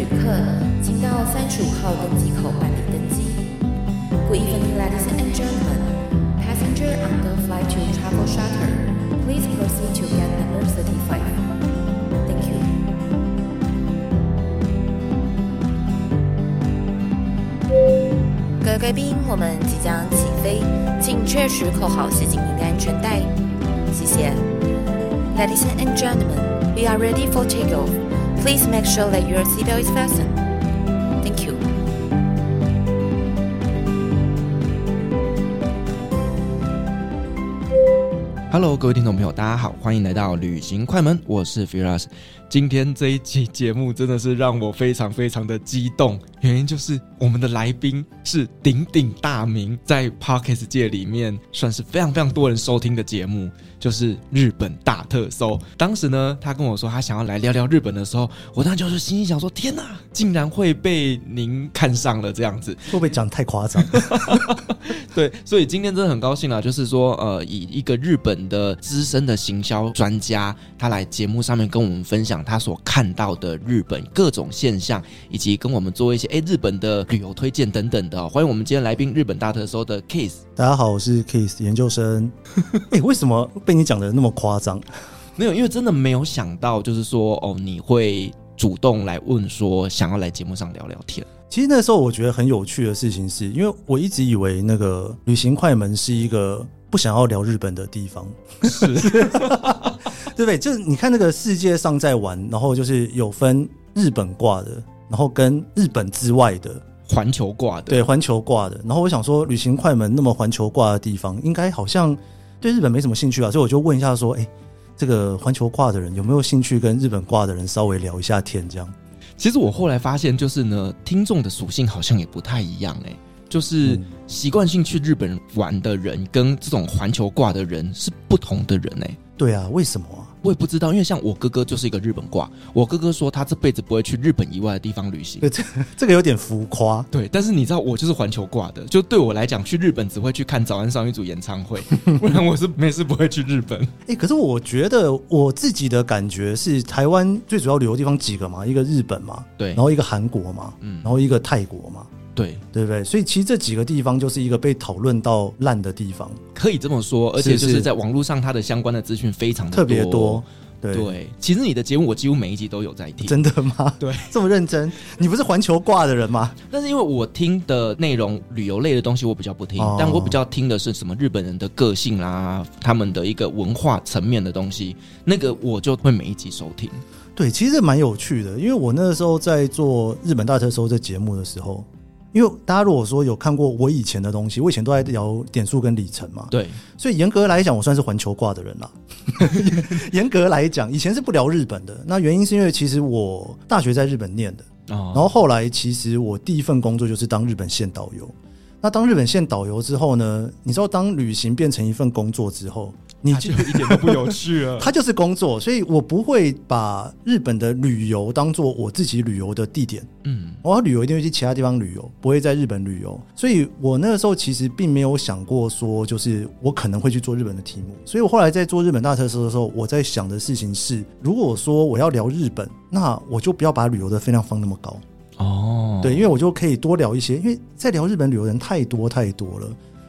旅客，请到三十五号登机口办理登机。Good evening, ladies and gentlemen. Passenger on the flight to Travel Charter, please proceed to gate number thirty-five. Thank you. 各位贵宾，我们即将起飞，请确实扣好系紧您的安全带。谢谢。Ladies and gentlemen, we are ready for takeoff. Please make sure that your seatbelt is fastened. Thank you. Hello，各位听众朋友，大家好，欢迎来到旅行快门，我是 Firas。今天这一期节目真的是让我非常非常的激动，原因就是我们的来宾是鼎鼎大名，在 Podcast 界里面算是非常非常多人收听的节目，就是日本大特搜。当时呢，他跟我说他想要来聊聊日本的时候，我当时就是心里想说：天哪，竟然会被您看上了这样子，会不会讲太夸张？对，所以今天真的很高兴啊，就是说，呃，以一个日本的资深的行销专家，他来节目上面跟我们分享。他所看到的日本各种现象，以及跟我们做一些诶日本的旅游推荐等等的，欢迎我们今天来宾日本大特搜的 Case。大家好，我是 Case 研究生。哎，为什么被你讲的那么夸张？没有，因为真的没有想到，就是说哦，你会主动来问说想要来节目上聊聊天。其实那时候我觉得很有趣的事情是，因为我一直以为那个旅行快门是一个不想要聊日本的地方，是。对不对？就是你看那个世界上在玩，然后就是有分日本挂的，然后跟日本之外的环球挂的，对，环球挂的。然后我想说，旅行快门那么环球挂的地方，应该好像对日本没什么兴趣啊，所以我就问一下说，哎，这个环球挂的人有没有兴趣跟日本挂的人稍微聊一下天？这样。其实我后来发现，就是呢，听众的属性好像也不太一样，哎，就是习惯性去日本玩的人，跟这种环球挂的人是不同的人，哎。对啊，为什么啊？我也不知道，因为像我哥哥就是一个日本挂，我哥哥说他这辈子不会去日本以外的地方旅行。对，这 这个有点浮夸。对，但是你知道我就是环球挂的，就对我来讲，去日本只会去看早安少女组演唱会，不然我是没事不会去日本。哎，可是我觉得我自己的感觉是，台湾最主要旅游地方几个嘛，一个日本嘛，对，然后一个韩国嘛，嗯，然后一个泰国嘛。对，对不对？所以其实这几个地方就是一个被讨论到烂的地方，可以这么说。而且就是在网络上，它的相关的资讯非常的特别多。对，对，其实你的节目我几乎每一集都有在听。真的吗？对，这么认真。你不是环球挂的人吗？但是因为我听的内容旅游类的东西我比较不听，哦，但我比较听的是什么日本人的个性啦，他们的一个文化层面的东西，那个我就会每一集收听。对，其实蛮有趣的，因为我那个时候在做日本大特搜这节目的时候。因为大家如果说有看过我以前的东西，我以前都在聊点数跟里程嘛，对，所以严格来讲，我算是环球挂的人啦。严格来讲，以前是不聊日本的，那原因是因为其实我大学在日本念的，然后后来其实我第一份工作就是当日本线导游。那当日本线导游之后呢，你知道当旅行变成一份工作之后。你就一点都不有趣了。他就是工作，所以我不会把日本的旅游当做我自己旅游的地点。嗯，我要旅游一定会去其他地方旅游，不会在日本旅游。所以我那个时候其实并没有想过说，就是我可能会去做日本的题目。所以我后来在做日本大特搜的时候，我在想的事情是，如果说我要聊日本，那我就不要把旅游的分量放那么高。哦，对，因为我就可以多聊一些，因为在聊日本旅游人太多太多了。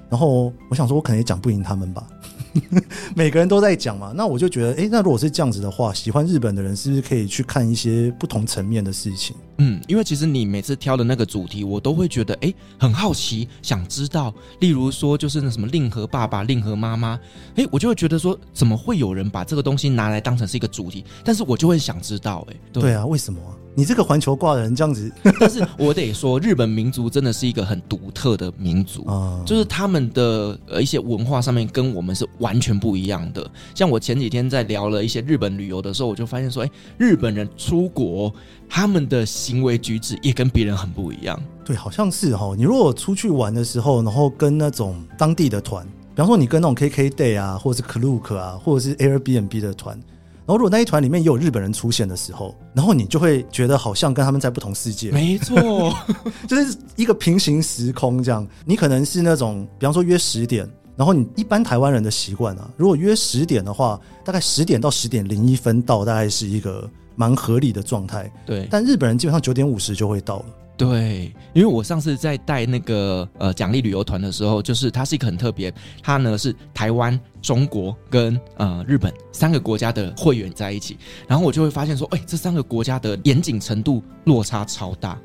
然后我想说，我可能也讲不赢他们吧。每个人都在讲嘛，那我就觉得，哎，那如果是这样子的话，喜欢日本的人是不是可以去看一些不同层面的事情？嗯，因为其实你每次挑的那个主题，我都会觉得，哎，很好奇，想知道。例如说，就是那什么令和爸爸、令和妈妈，哎，我就会觉得说，怎么会有人把这个东西拿来当成是一个主题？但是我就会想知道，哎，对啊，为什么啊？你这个环球挂的人这样子，但是我得说，日本民族真的是一个很独特的民族啊，就是他们的呃一些文化上面跟我们是完全不一样的。像我前几天在聊了一些日本旅游的时候，我就发现说，哎，日本人出国，他们的行为举止也跟别人很不一样。对，好像是哈。你如果出去玩的时候，然后跟那种当地的团，比方说你跟那种 KKday 啊，或者是 Klook 啊，或者是 Airbnb 的团。然后，如果那一团里面也有日本人出现的时候，然后你就会觉得好像跟他们在不同世界。没错，就是一个平行时空这样。你可能是那种，比方说约十点，然后你一般台湾人的习惯啊，如果约十点的话，大概十点到十点零一分到，大概是一个蛮合理的状态。对，但日本人基本上九点五十就会到了。对，因为我上次在带那个呃奖励旅游团的时候，就是它是一个很特别，它呢是台湾、中国跟呃日本三个国家的会员在一起，然后我就会发现说，哎，这三个国家的严谨程度落差超大。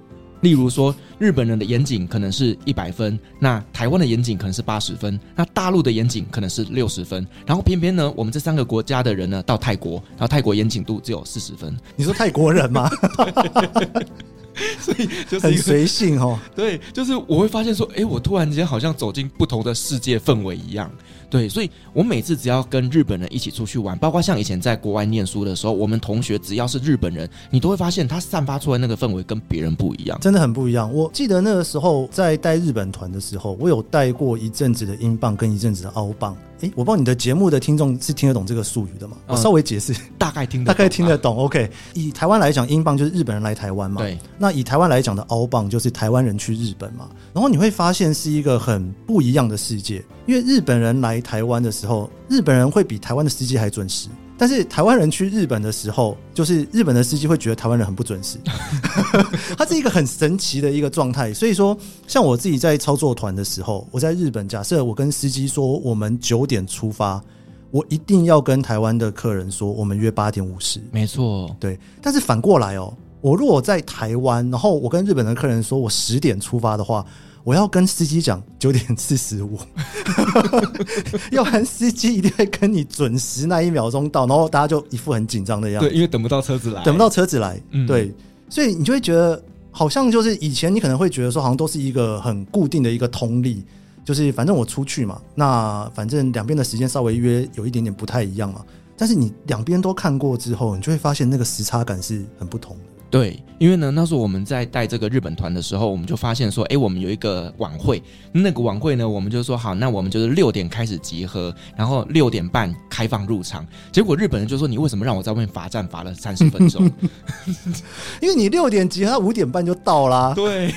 例如说，日本人的严谨可能是一百分，那台湾的严谨可能是八十分，那大陆的严谨可能是六十分，然后偏偏呢，我们这三个国家的人呢到泰国，然后泰国严谨度只有四十分。你说泰国人吗？所以就是很随性哦。对，就是我会发现说，哎，我突然间好像走进不同的世界氛围一样。对，所以我每次只要跟日本人一起出去玩，包括像以前在国外念书的时候，我们同学只要是日本人，你都会发现他散发出来那个氛围跟别人不一样，真的很不一样。我记得那个时候在带日本团的时候，我有带过一阵子的英镑跟一阵子的澳镑。哎，我不知道你的节目的听众是听得懂这个术语的吗？我稍微解释，嗯、大概听大概听得懂。OK，以台湾来讲，英镑就是日本人来台湾嘛。对。那以台湾来讲的澳镑就是台湾人去日本嘛。然后你会发现是一个很不一样的世界，因为日本人来台湾的时候，日本人会比台湾的司机还准时。但是台湾人去日本的时候，就是日本的司机会觉得台湾人很不准时，它是一个很神奇的一个状态。所以说，像我自己在操作团的时候，我在日本，假设我跟司机说我们九点出发，我一定要跟台湾的客人说我们约八点五十。没错，对。但是反过来哦，我如果在台湾，然后我跟日本的客人说我十点出发的话。我要跟司机讲九点四十五，要不然司机一定会跟你准时那一秒钟到，然后大家就一副很紧张的样子。对，因为等不到车子来，等不到车子来，嗯、对，所以你就会觉得好像就是以前你可能会觉得说，好像都是一个很固定的一个通例，就是反正我出去嘛，那反正两边的时间稍微约有一点点不太一样嘛。但是你两边都看过之后，你就会发现那个时差感是很不同的。对，因为呢，那时候我们在带这个日本团的时候，我们就发现说，哎，我们有一个晚会，那个晚会呢，我们就说好，那我们就是六点开始集合，然后六点半开放入场。结果日本人就说，你为什么让我在外面罚站罚了三十分钟？因为你六点集合，他五点半就到啦。对，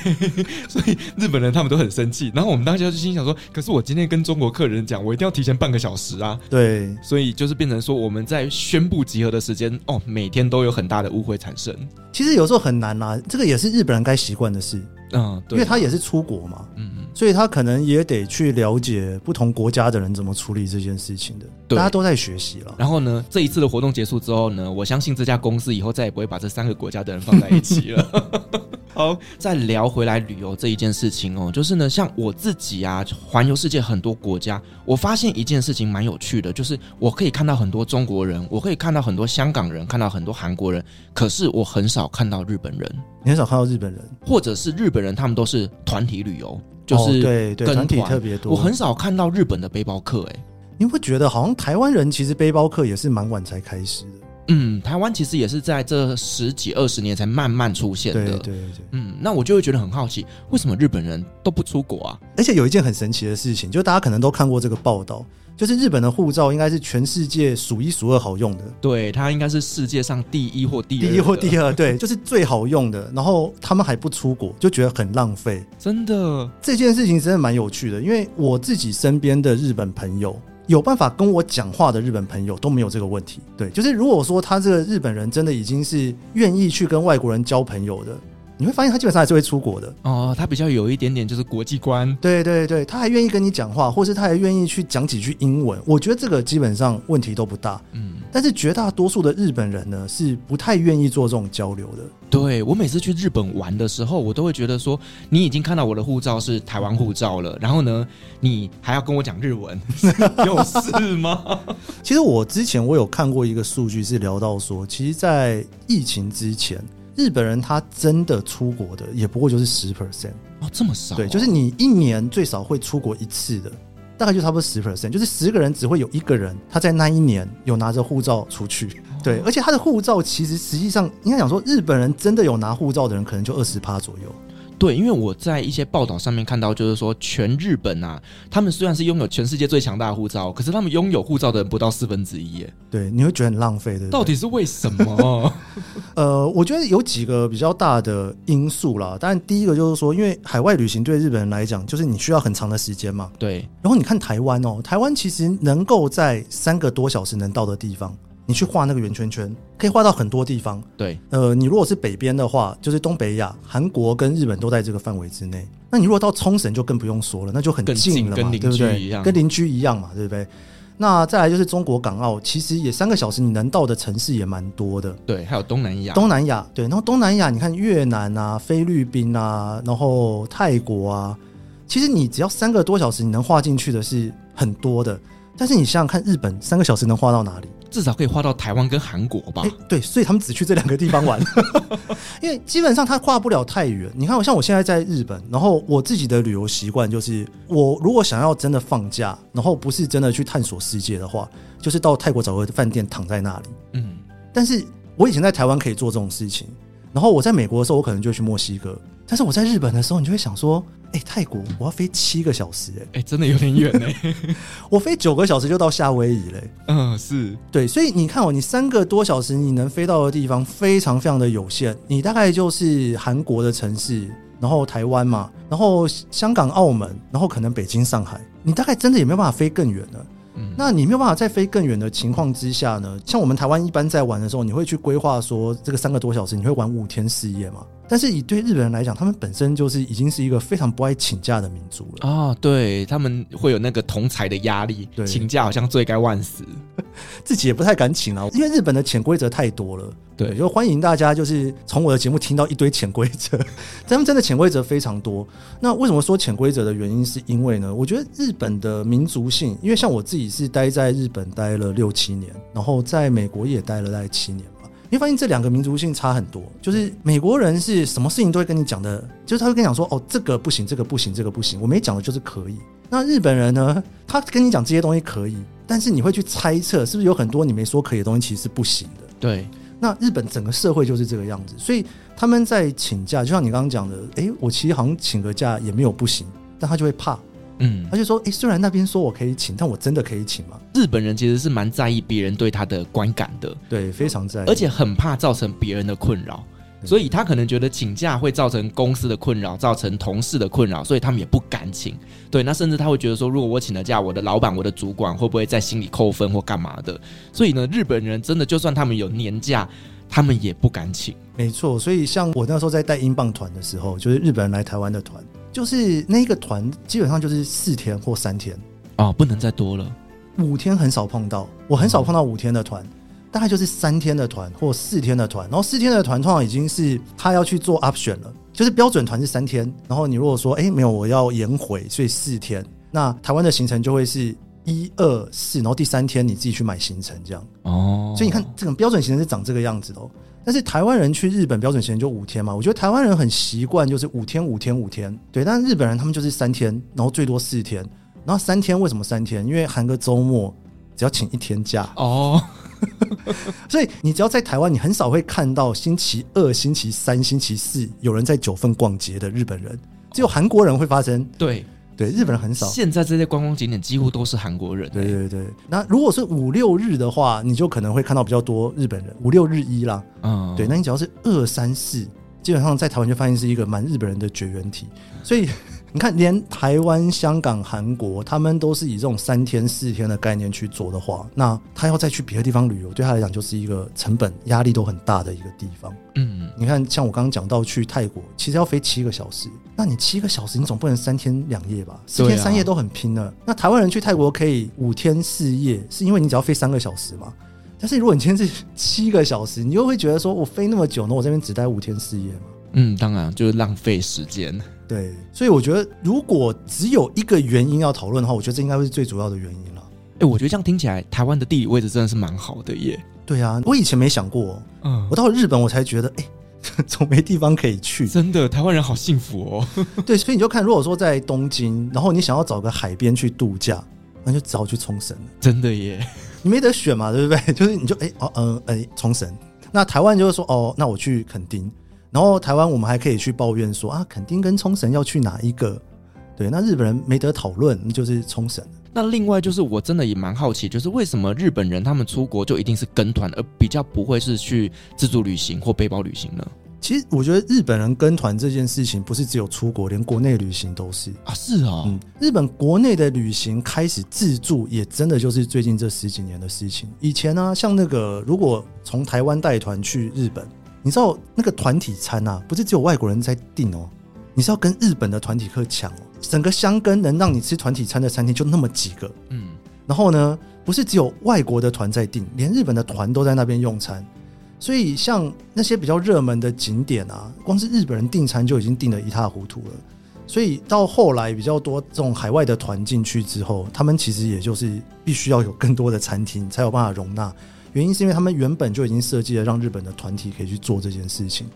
所以日本人他们都很生气。然后我们当时就心想说，可是我今天跟中国客人讲，我一定要提前半个小时啊。对，所以就是变成说，我们在宣布集合的时间，哦，每天都有很大的误会产生。其实有时候很难啦，这个也是日本人该习惯的事，嗯，对，因为他也是出国嘛，嗯嗯，所以他可能也得去了解不同国家的人怎么处理这件事情的，对，大家都在学习了。然后呢，这一次的活动结束之后呢，我相信这家公司以后再也不会把这三个国家的人放在一起了。好，再聊回来旅游这一件事情哦，就是呢，像我自己啊，环游世界很多国家，我发现一件事情蛮有趣的，就是我可以看到很多中国人，我可以看到很多香港人，看到很多韩国人，可是我很少看到日本人。你很少看到日本人，或者是日本人，他们都是团体旅游，就是对对，团体特别多。我很少看到日本的背包客，哎，你会觉得好像台湾人其实背包客也是蛮晚才开始的。嗯，台湾其实也是在这十几二十年才慢慢出现的。对对对，嗯，那我就会觉得很好奇，为什么日本人都不出国啊？而且有一件很神奇的事情，就大家可能都看过这个报道，就是日本的护照应该是全世界数一数二好用的。对，它应该是世界上第一或第二，第一或第二，对，就是最好用的。然后他们还不出国，就觉得很浪费。真的，这件事情真的蛮有趣的，因为我自己身边的日本朋友。有办法跟我讲话的日本朋友都没有这个问题。对，就是如果说他这个日本人真的已经是愿意去跟外国人交朋友的，你会发现他基本上还是会出国的。哦，他比较有一点点就是国际观。对对对，他还愿意跟你讲话，或是他还愿意去讲几句英文。我觉得这个基本上问题都不大。嗯。但是绝大多数的日本人呢，是不太愿意做这种交流的。对，我每次去日本玩的时候，我都会觉得说，你已经看到我的护照是台湾护照了，然后呢，你还要跟我讲日文，有事吗？其实我之前我有看过一个数据，是聊到说，其实，在疫情之前，日本人他真的出国的也不过就是十 percent 哦，这么少？对，就是你一年最少会出国一次的。大概就差不多十 percent，就是十个人只会有一个人他在那一年有拿着护照出去，对，而且他的护照其实实际上应该讲说，日本人真的有拿护照的人可能就二十趴左右。对，因为我在一些报道上面看到，就是说全日本啊，他们虽然是拥有全世界最强大的护照，可是他们拥有护照的人不到四分之一耶。对，你会觉得很浪费的。到底是为什么？呃，我觉得有几个比较大的因素啦。当然，第一个就是说，因为海外旅行对日本人来讲，就是你需要很长的时间嘛。对。然后你看台湾哦，台湾其实能够在三个多小时能到的地方。你去画那个圆圈圈，可以画到很多地方。对，呃，你如果是北边的话，就是东北亚，韩国跟日本都在这个范围之内。那你如果到冲绳就更不用说了，那就很近了嘛，跟对不对？跟邻居一样嘛，对不对？那再来就是中国港澳，其实也三个小时，你能到的城市也蛮多的。对，还有东南亚。东南亚，对，然后东南亚，你看越南啊、菲律宾啊，然后泰国啊，其实你只要三个多小时，你能画进去的是很多的。但是你想想看，日本三个小时能画到哪里？至少可以画到台湾跟韩国吧？欸，对，所以他们只去这两个地方玩，因为基本上他画不了太远。你看，我像我现在在日本，然后我自己的旅游习惯就是，我如果想要真的放假，然后不是真的去探索世界的话，就是到泰国找个饭店躺在那里。嗯，但是我以前在台湾可以做这种事情，然后我在美国的时候，我可能就去墨西哥。但是我在日本的时候，你就会想说，哎、欸，泰国我要飞七个小时、欸，哎，哎，真的有点远哎，我飞九个小时就到夏威夷嘞、欸。嗯，是对，所以你看哦，你三个多小时你能飞到的地方非常非常的有限，你大概就是韩国的城市，然后台湾嘛，然后香港、澳门，然后可能北京、上海，你大概真的也没有办法飞更远了。嗯，那你没有办法再飞更远的情况之下呢？像我们台湾一般在玩的时候，你会去规划说这个三个多小时你会玩五天四夜吗？但是以对日本人来讲，他们本身就是已经是一个非常不爱请假的民族了啊、哦！对，他们会有那个同才的压力，对，请假好像罪该万死，自己也不太敢请啊，因为日本的潜规则太多了。对，就欢迎大家就是从我的节目听到一堆潜规则，他们真的潜规则非常多。那为什么说潜规则的原因，是因为呢？我觉得日本的民族性，因为像我自己是待在日本待了六七年，然后在美国也待了大概七年。你会发现这两个民族性差很多，就是美国人是什么事情都会跟你讲的，就是他会跟你讲说，哦，这个不行，这个不行，这个不行，我没讲的就是可以。那日本人呢，他跟你讲这些东西可以，但是你会去猜测，是不是有很多你没说可以的东西其实是不行的？对。那日本整个社会就是这个样子，所以他们在请假，就像你刚刚讲的，诶，我其实好像请个假也没有不行，但他就会怕。嗯，他就说，诶，虽然那边说我可以请，但我真的可以请吗？日本人其实是蛮在意别人对他的观感的，对，非常在意，而且很怕造成别人的困扰，所以他可能觉得请假会造成公司的困扰，造成同事的困扰，所以他们也不敢请。对，那甚至他会觉得说，如果我请了假，我的老板、我的主管会不会在心里扣分或干嘛的？所以呢，日本人真的就算他们有年假，他们也不敢请。没错，所以像我那时候在带英镑团的时候，就是日本人来台湾的团。就是那个团基本上就是四天或三天哦，不能再多了。五天很少碰到，我很少碰到五天的团，大概就是三天的团或四天的团。然后四天的团通常已经是他要去做 option 了，就是标准团是三天。然后你如果说哎没有我要延回，所以四天，那台湾的行程就会是一二四，然后第三天你自己去买行程这样哦。所以你看这种标准行程是长这个样子的哦。但是台湾人去日本标准行程就五天嘛，我觉得台湾人很习惯就是五天五天五天，对。但是日本人他们就是三天，然后最多四天，然后三天为什么三天？因为含个周末只要请一天假 哦。所以你只要在台湾，你很少会看到星期二、星期三、星期四有人在九份逛街的日本人，只有韩国人会发生。对。对，日本人很少。现在这些观光景点几乎都是韩国人。对对对。那如果是五六日的话，你就可能会看到比较多日本人。五六日一啦。嗯。对，那你只要是二三四，基本上在台湾就发现是一个蛮日本人的绝缘体。所以你看，连台湾、香港、韩国，他们都是以这种三天四天的概念去做的话，那他要再去别的地方旅游，对他来讲就是一个成本压力都很大的一个地方。嗯。你看，像我刚刚讲到去泰国，其实要飞七个小时。那你七个小时，你总不能三天两夜吧？四天三夜都很拼了。那台湾人去泰国可以五天四夜，是因为你只要飞三个小时嘛？但是如果你今天是七个小时，你又会觉得说我飞那么久呢？我这边只待五天四夜嘛？嗯，当然就是浪费时间。对，所以我觉得如果只有一个原因要讨论的话，我觉得这应该会是最主要的原因了。哎，我觉得这样听起来，台湾的地理位置真的是蛮好的耶。对啊，我以前没想过，嗯，我到了日本我才觉得，哎。总没地方可以去，真的，台湾人好幸福哦。对，所以你就看，如果说在东京，然后你想要找个海边去度假，那就只好去冲绳了。真的耶，你没得选嘛，对不对？就是你就哎哦嗯哎冲绳，那台湾就是说哦，那我去垦丁，然后台湾我们还可以去抱怨说啊，肯定跟冲绳要去哪一个？对，那日本人没得讨论，就是冲绳。那另外就是，我真的也蛮好奇，就是为什么日本人他们出国就一定是跟团，而比较不会是去自助旅行或背包旅行呢？其实我觉得日本人跟团这件事情不是只有出国，连国内旅行都是啊，是啊、哦嗯，日本国内的旅行开始自助，也真的就是最近这十几年的事情。以前呢、啊，像那个如果从台湾带团去日本，你知道那个团体餐啊，不是只有外国人在订哦，你是要跟日本的团体客抢哦。整个香根能让你吃团体餐的餐厅就那么几个，嗯，然后呢，不是只有外国的团在订，连日本的团都在那边用餐。所以，像那些比较热门的景点啊，光是日本人订餐就已经订得一塌糊涂了。所以到后来比较多这种海外的团进去之后，他们其实也就是必须要有更多的餐厅才有办法容纳。原因是因为他们原本就已经设计了让日本的团体可以去做这件事情。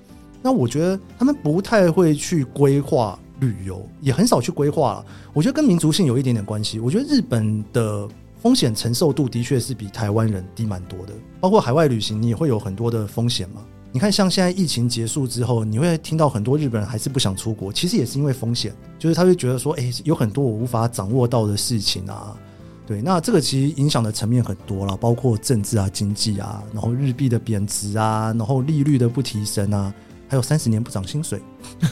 那我觉得他们不太会去规划旅游，也很少去规划了。我觉得跟民族性有一点点关系。我觉得日本的。风险承受度的确是比台湾人低蛮多的，包括海外旅行，你也会有很多的风险嘛。你看，像现在疫情结束之后，你会听到很多日本人还是不想出国，其实也是因为风险，就是他会觉得说，诶，有很多我无法掌握到的事情啊。对，那这个其实影响的层面很多了，包括政治啊、经济啊，然后日币的贬值啊，然后利率的不提升啊。还有三十年不涨薪水，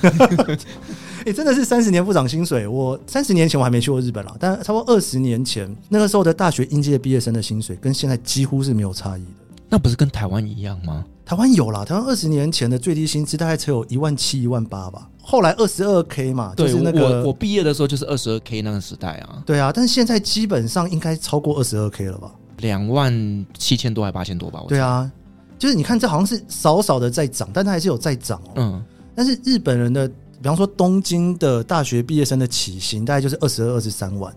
哎、欸，真的是三十年不涨薪水。我三十年前我还没去过日本啦，但差不多二十年前那个时候的大学应届毕业生的薪水跟现在几乎是没有差异的。那不是跟台湾一样吗？台湾有啦，台湾二十年前的最低薪资大概只有一万七、一万八吧。后来二十二 K 嘛，就是那个我我毕业的时候就是二十二 K 那个时代啊。对啊，但是现在基本上应该超过二十二 K 了吧？两万七千多还八千多吧？我对啊。就是你看，这好像是少少的在涨，但它还是有在涨哦。嗯，但是日本人的，比方说东京的大学毕业生的起薪大概就是二十二、二十三万。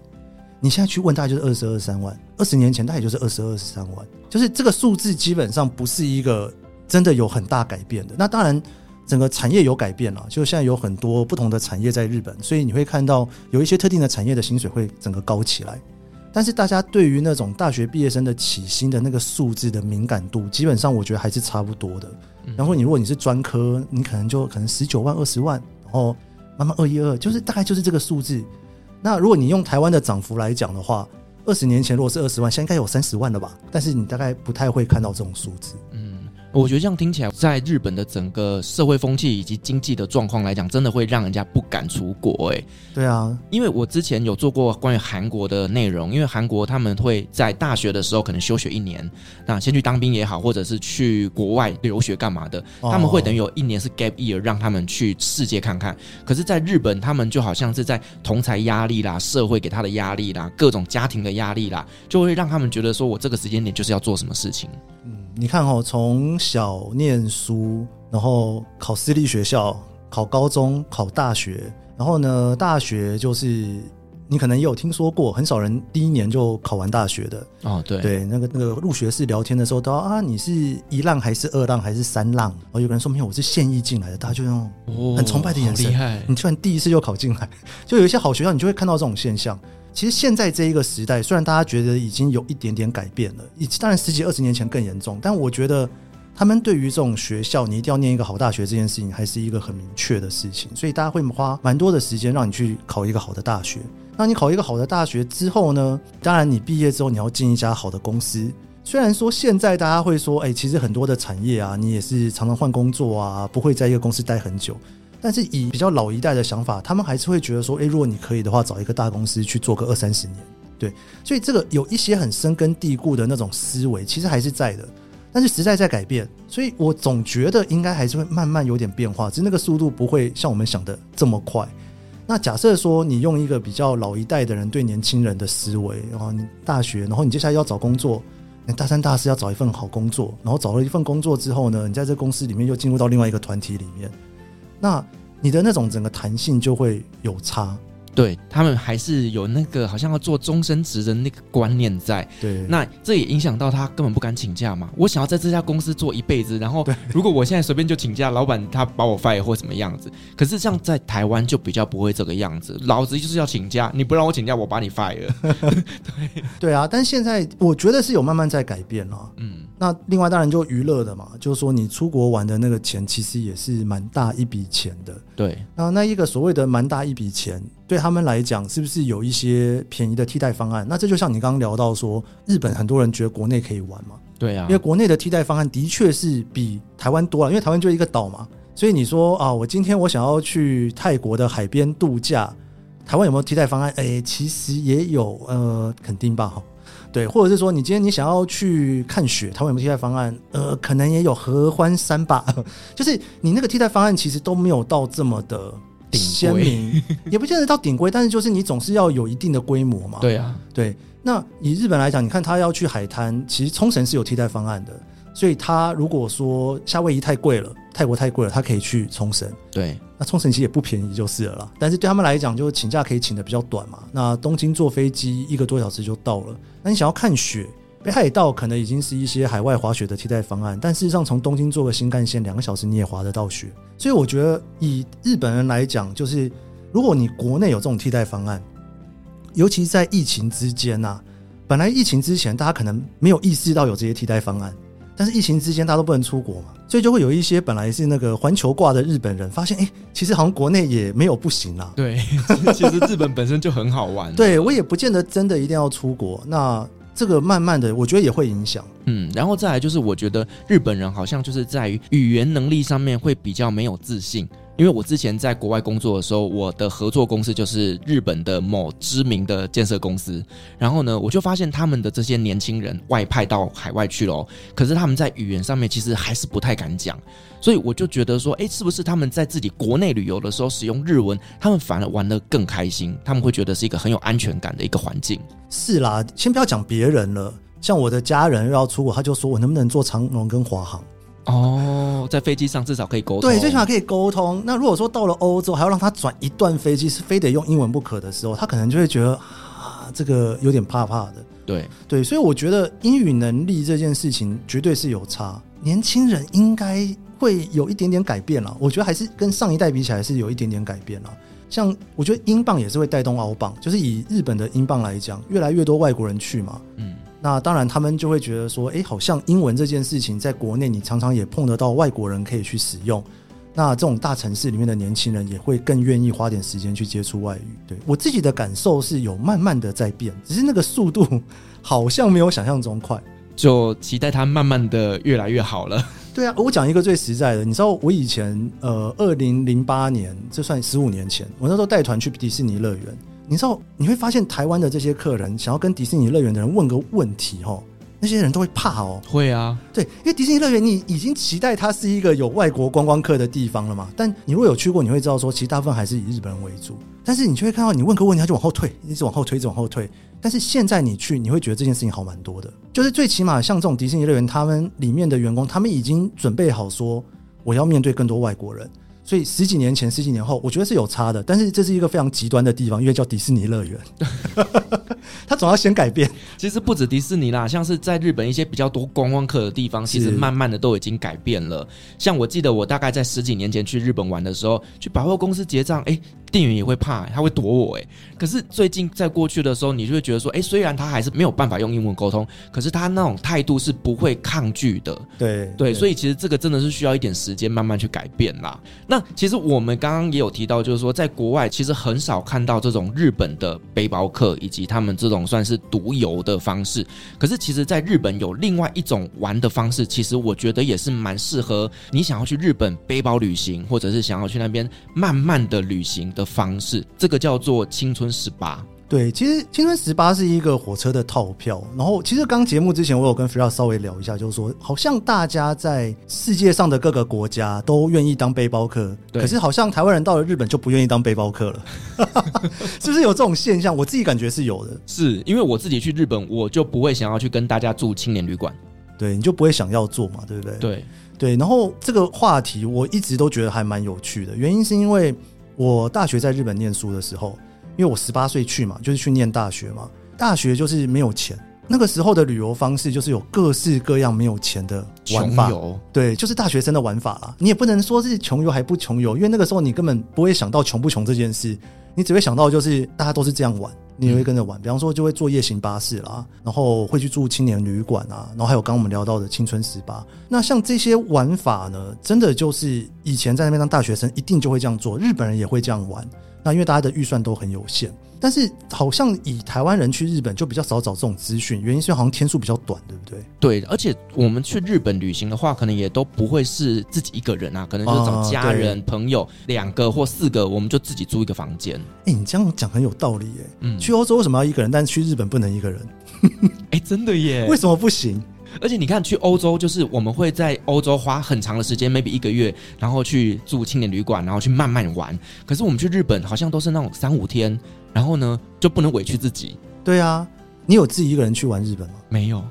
你现在去问，大概就是二十二、三万。二十年前大概就是二十二、二十三万，就是这个数字基本上不是一个真的有很大改变的。那当然，整个产业有改变了，就现在有很多不同的产业在日本，所以你会看到有一些特定的产业的薪水会整个高起来。但是大家对于那种大学毕业生的起薪的那个数字的敏感度，基本上我觉得还是差不多的。然后你如果你是专科，你可能就可能十九万、二十万，然后慢慢二一二，就是大概就是这个数字。那如果你用台湾的涨幅来讲的话，二十年前如果是二十万，现在应该有三十万了吧？但是你大概不太会看到这种数字。我觉得这样听起来，在日本的整个社会风气以及经济的状况来讲，真的会让人家不敢出国。哎，对啊，因为我之前有做过关于韩国的内容，因为韩国他们会在大学的时候可能休学一年，那先去当兵也好，或者是去国外留学干嘛的，他们会等于有一年是 gap year，让他们去世界看看。可是，在日本，他们就好像是在同才压力啦、社会给他的压力啦、各种家庭的压力啦，就会让他们觉得说我这个时间点就是要做什么事情。嗯。你看哦，从小念书，然后考私立学校，考高中，考大学，然后呢，大学就是你可能也有听说过，很少人第一年就考完大学的哦。对对，那个那个入学式聊天的时候都啊，你是一浪还是二浪还是三浪？然后有个人说没有，我是现役进来的，大家就用很崇拜的眼神！你突然第一次就考进来，就有一些好学校，你就会看到这种现象。其实现在这一个时代，虽然大家觉得已经有一点点改变了，以当然十几二十年前更严重，但我觉得他们对于这种学校，你一定要念一个好大学这件事情，还是一个很明确的事情。所以大家会花蛮多的时间让你去考一个好的大学。那你考一个好的大学之后呢，当然你毕业之后你要进一家好的公司。虽然说现在大家会说，哎，其实很多的产业啊，你也是常常换工作啊，不会在一个公司待很久。但是以比较老一代的想法，他们还是会觉得说，诶，如果你可以的话，找一个大公司去做个二三十年，对。所以这个有一些很深根蒂固的那种思维，其实还是在的。但是时代在改变，所以我总觉得应该还是会慢慢有点变化，只是那个速度不会像我们想的这么快。那假设说你用一个比较老一代的人对年轻人的思维，然后你大学，然后你接下来要找工作，你大三、大四要找一份好工作，然后找了一份工作之后呢，你在这公司里面又进入到另外一个团体里面。那你的那种整个弹性就会有差。对，他们还是有那个好像要做终身职的那个观念在，对，那这也影响到他根本不敢请假嘛。我想要在这家公司做一辈子，然后如果我现在随便就请假，老板他把我 fire 或什么样子。可是像在台湾就比较不会这个样子，老子就是要请假，你不让我请假，我把你 fire。对对啊，但现在我觉得是有慢慢在改变了。嗯，那另外当然就娱乐的嘛，就是说你出国玩的那个钱其实也是蛮大一笔钱的。对，那那一个所谓的蛮大一笔钱。对他们来讲，是不是有一些便宜的替代方案？那这就像你刚刚聊到说，日本很多人觉得国内可以玩嘛？对啊，因为国内的替代方案的确是比台湾多了，因为台湾就一个岛嘛，所以你说啊，我今天我想要去泰国的海边度假，台湾有没有替代方案？哎，其实也有，呃，肯定吧，哈。对，或者是说，你今天你想要去看雪，台湾有没有替代方案？呃，可能也有合欢山吧。就是你那个替代方案，其实都没有到这么的鲜明，也不见得到顶规，但是就是你总是要有一定的规模嘛。对啊，对。那以日本来讲，你看他要去海滩，其实冲绳是有替代方案的。所以他如果说夏威夷太贵了，泰国太贵了，他可以去冲绳。对，那冲绳其实也不便宜就是了啦。但是对他们来讲，就请假可以请的比较短嘛。那东京坐飞机一个多小时就到了。那你想要看雪，北海道可能已经是一些海外滑雪的替代方案。但事实上，从东京坐个新干线两个小时你也滑得到雪。所以我觉得以日本人来讲，就是如果你国内有这种替代方案，尤其在疫情之间呐、啊，本来疫情之前大家可能没有意识到有这些替代方案。但是疫情之间，大家都不能出国嘛，所以就会有一些本来是那个环球挂的日本人，发现哎、欸，其实好像国内也没有不行啦。对，其实日本本身就很好玩。对，我也不见得真的一定要出国。那这个慢慢的，我觉得也会影响。嗯，然后再来就是，我觉得日本人好像就是在于语言能力上面会比较没有自信。因为我之前在国外工作的时候，我的合作公司就是日本的某知名的建设公司。然后呢，我就发现他们的这些年轻人外派到海外去了，可是他们在语言上面其实还是不太敢讲。所以我就觉得说，哎，是不是他们在自己国内旅游的时候使用日文，他们反而玩得更开心？他们会觉得是一个很有安全感的一个环境。是啦，先不要讲别人了，像我的家人要出国，他就说我能不能坐长龙跟华航？哦，在飞机上至少可以沟通，对，最起码可以沟通。那如果说到了欧洲，还要让他转一段飞机，是非得用英文不可的时候，他可能就会觉得啊，这个有点怕怕的。对对，所以我觉得英语能力这件事情绝对是有差。年轻人应该会有一点点改变了，我觉得还是跟上一代比起来是有一点点改变了。像我觉得英镑也是会带动澳镑，就是以日本的英镑来讲，越来越多外国人去嘛，嗯。那当然，他们就会觉得说，哎，好像英文这件事情在国内，你常常也碰得到外国人可以去使用。那这种大城市里面的年轻人也会更愿意花点时间去接触外语。对，我自己的感受是有慢慢的在变，只是那个速度好像没有想象中快。就期待它慢慢的越来越好了。对啊，我讲一个最实在的，你知道我以前呃，二零零八年，这算十五年前，我那时候带团去迪士尼乐园。你知道，你会发现台湾的这些客人想要跟迪士尼乐园的人问个问题，哦，那些人都会怕哦。会啊，对，因为迪士尼乐园你已经期待它是一个有外国观光客的地方了嘛。但你如果有去过，你会知道说，其实大部分还是以日本人为主。但是你就会看到，你问个问题，他就往后退，一直往后退，一直往后退。但是现在你去，你会觉得这件事情好蛮多的。就是最起码像这种迪士尼乐园，他们里面的员工，他们已经准备好说，我要面对更多外国人。所以十几年前、十几年后，我觉得是有差的。但是这是一个非常极端的地方，因为叫迪士尼乐园，他总要先改变。其实不止迪士尼啦，像是在日本一些比较多观光客的地方，其实慢慢的都已经改变了。像我记得我大概在十几年前去日本玩的时候，去百货公司结账，哎。店员也会怕，他会躲我哎。可是最近在过去的时候，你就会觉得说，哎，虽然他还是没有办法用英文沟通，可是他那种态度是不会抗拒的。对对，所以其实这个真的是需要一点时间慢慢去改变啦。那其实我们刚刚也有提到，就是说在国外其实很少看到这种日本的背包客以及他们这种算是独游的方式。可是其实在日本有另外一种玩的方式，其实我觉得也是蛮适合你想要去日本背包旅行，或者是想要去那边慢慢的旅行的方式，这个叫做青春十八。对，其实青春十八是一个火车的套票。然后，其实刚节目之前，我有跟 Firas 稍微聊一下，就是说，好像大家在世界上的各个国家都愿意当背包客，可是好像台湾人到了日本就不愿意当背包客了，是不是有这种现象？我自己感觉是有的。是因为我自己去日本，我就不会想要去跟大家住青年旅馆，对，你就不会想要做嘛，对不对？对对。然后这个话题我一直都觉得还蛮有趣的，原因是因为。我大学在日本念书的时候，因为我十八岁去嘛，就是去念大学嘛。大学就是没有钱，那个时候的旅游方式就是有各式各样没有钱的玩法。对，就是大学生的玩法啦。你也不能说是穷游还不穷游，因为那个时候你根本不会想到穷不穷这件事，你只会想到就是大家都是这样玩，你也会跟着玩。比方说就会坐夜行巴士啦，然后会去住青年旅馆啊，然后还有刚我们聊到的青春十八。那像这些玩法呢，真的就是以前在那边当大学生一定就会这样做，日本人也会这样玩。那因为大家的预算都很有限，但是好像以台湾人去日本就比较少找这种资讯，原因是好像天数比较短，对不对？对，而且我们去日本旅行的话，可能也都不会是自己一个人啊，可能就找家人、啊、朋友两个或四个，我们就自己租一个房间。哎、欸，你这样讲很有道理耶。嗯，去欧洲为什么要一个人，但是去日本不能一个人？哎、欸，真的耶？为什么不行？而且你看，去欧洲就是我们会在欧洲花很长的时间，maybe 一个月，然后去住青年旅馆，然后去慢慢玩。可是我们去日本好像都是那种三五天，然后呢就不能委屈自己。对啊，你有自己一个人去玩日本吗？没有。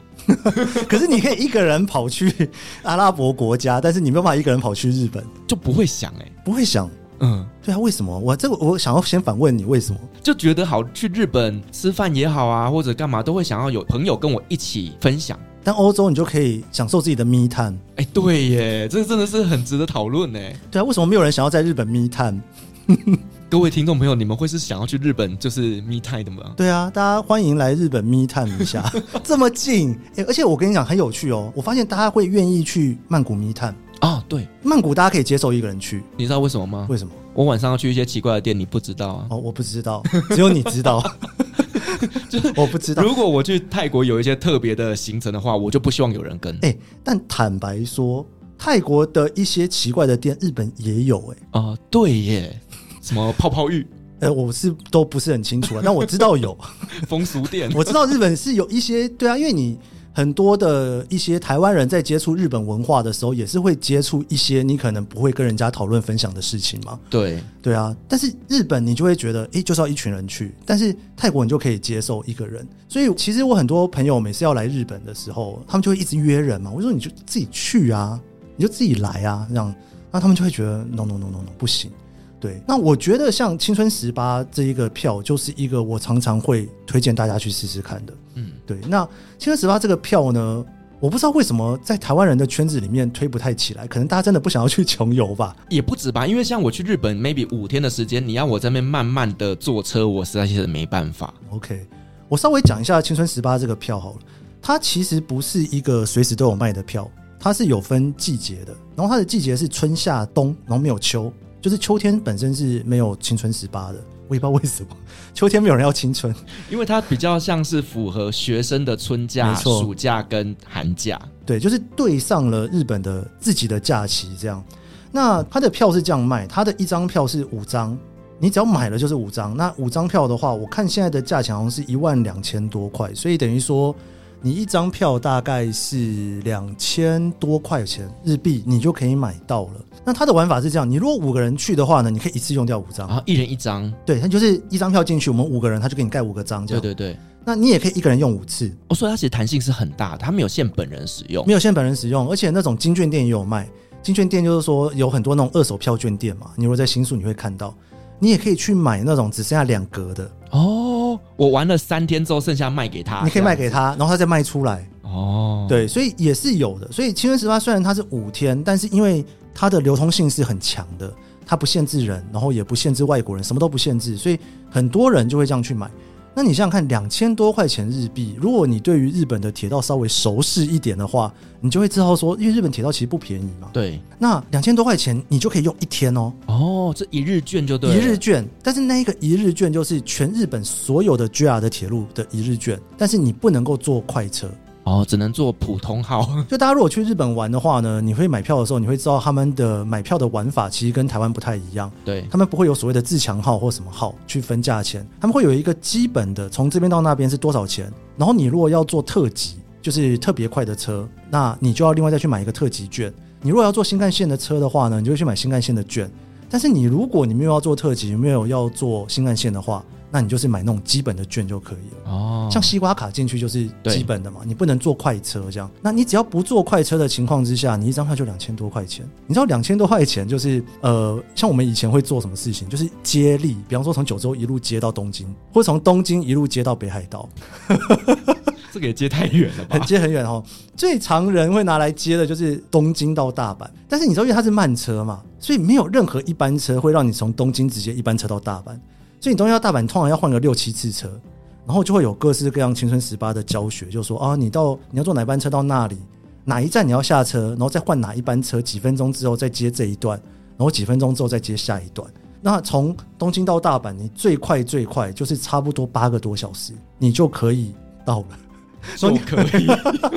可是你可以一个人跑去 阿拉伯国家，但是你没有办法一个人跑去日本，就不会想哎、欸，不会想。嗯，对啊，为什么？我这个我想要先反问你，为什么？就觉得好去日本吃饭也好啊，或者干嘛都会想要有朋友跟我一起分享。但欧洲你就可以享受自己的 me time。哎，对耶，这个真的是很值得讨论呢。对啊，为什么没有人想要在日本 me time？各位听众朋友，你们会是想要去日本就是 me time 的吗？对啊，大家欢迎来日本 me time 一下，这么近。而且我跟你讲很有趣哦，我发现大家会愿意去曼谷 me time 啊。对，曼谷大家可以接受一个人去，你知道为什么吗？为什么？我晚上要去一些奇怪的店，你不知道啊？哦，我不知道，只有你知道。就是 我不知道，如果我去泰国有一些特别的行程的话，我就不希望有人跟。哎、欸，但坦白说，泰国的一些奇怪的店，日本也有哎、欸。啊、呃，对耶，什么泡泡浴？呃，我是都不是很清楚啊，但我知道有 风俗店。我知道日本是有一些，对啊，因为你。很多的一些台湾人在接触日本文化的时候，也是会接触一些你可能不会跟人家讨论分享的事情嘛。对，对啊。但是日本你就会觉得，诶，就是要一群人去。但是泰国你就可以接受一个人。所以其实我很多朋友每次要来日本的时候，他们就会一直约人嘛。我说你就自己去啊，你就自己来啊，这样，那他们就会觉得 no no no no no 不行。对，那我觉得像青春十八这一个票，就是一个我常常会推荐大家去试试看的。嗯，对。那青春十八这个票呢，我不知道为什么在台湾人的圈子里面推不太起来，可能大家真的不想要去 穷游吧？也不止吧，因为像我去日本，maybe 五天的时间，你要我在那边慢慢的坐车，我实在是没办法。OK，我稍微讲一下青春十八这个票好了，它其实不是一个随时都有卖的票，它是有分季节的，然后它的季节是春夏冬，然后没有秋。就是秋天本身是没有青春十八的，我也不知道为什么秋天没有人要青春，因为它比较像是符合学生的春假、暑假跟寒假，对，就是对上了日本的自己的假期这样。那它的票是这样卖，它的一张票是五张，你只要买了就是五张。那五张票的话，我看现在的价钱好像是一万两千多块，所以等于说。你一张票大概是两千多块钱日币，你就可以买到了。那它的玩法是这样：你如果五个人去的话呢，你可以一次用掉五张，然后一人一张。对，它就是一张票进去，我们五个人，他就给你盖五个章。这样。对对对。那你也可以一个人用五次。哦，所以它其实弹性是很大的，它没有限本人使用，没有限本人使用，而且那种金券店也有卖。金券店就是说有很多那种二手票券店嘛，你如果在新宿你会看到，你也可以去买那种只剩下两格的。哦，我玩了三天之后，剩下卖给他，你可以卖给他，然后他再卖出来。哦，对，所以也是有的。所以青春十八虽然它是五天，但是因为它的流通性是很强的，它不限制人，然后也不限制外国人，什么都不限制，所以很多人就会这样去买。那你想想看，两千多块钱日币，如果你对于日本的铁道稍微熟悉一点的话，你就会知道说，因为日本铁道其实不便宜嘛。对，那两千多块钱你就可以用一天哦。哦，这一日券就对了，一日券。但是那一个一日券就是全日本所有的 JR 的铁路的一日券，但是你不能够坐快车。哦，只能坐普通号。就大家如果去日本玩的话呢，你会买票的时候，你会知道他们的买票的玩法其实跟台湾不太一样。对，他们不会有所谓的自强号或什么号去分价钱，他们会有一个基本的，从这边到那边是多少钱。然后你如果要做特急，就是特别快的车，那你就要另外再去买一个特急券。你如果要坐新干线的车的话呢，你就会去买新干线的券。但是你如果你没有要做特急，没有要做新干线的话，那你就是买那种基本的券就可以了哦，像西瓜卡进去就是基本的嘛，你不能坐快车这样。那你只要不坐快车的情况之下，你一张票就两千多块钱。你知道两千多块钱就是呃，像我们以前会做什么事情，就是接力，比方说从九州一路接到东京，或者从东京一路接到北海道。这个也接太远了吧？很接很远哦。最常人会拿来接的就是东京到大阪，但是你知道因为它是慢车嘛，所以没有任何一班车会让你从东京直接一班车到大阪。所以你东京到大阪，通常要换个六七次车，然后就会有各式各样青春十八的教学，就说啊，你到你要坐哪班车到那里，哪一站你要下车，然后再换哪一班车，几分钟之后再接这一段，然后几分钟之后再接下一段。那从东京到大阪，你最快最快就是差不多八个多小时，你就可以到了。说你可以，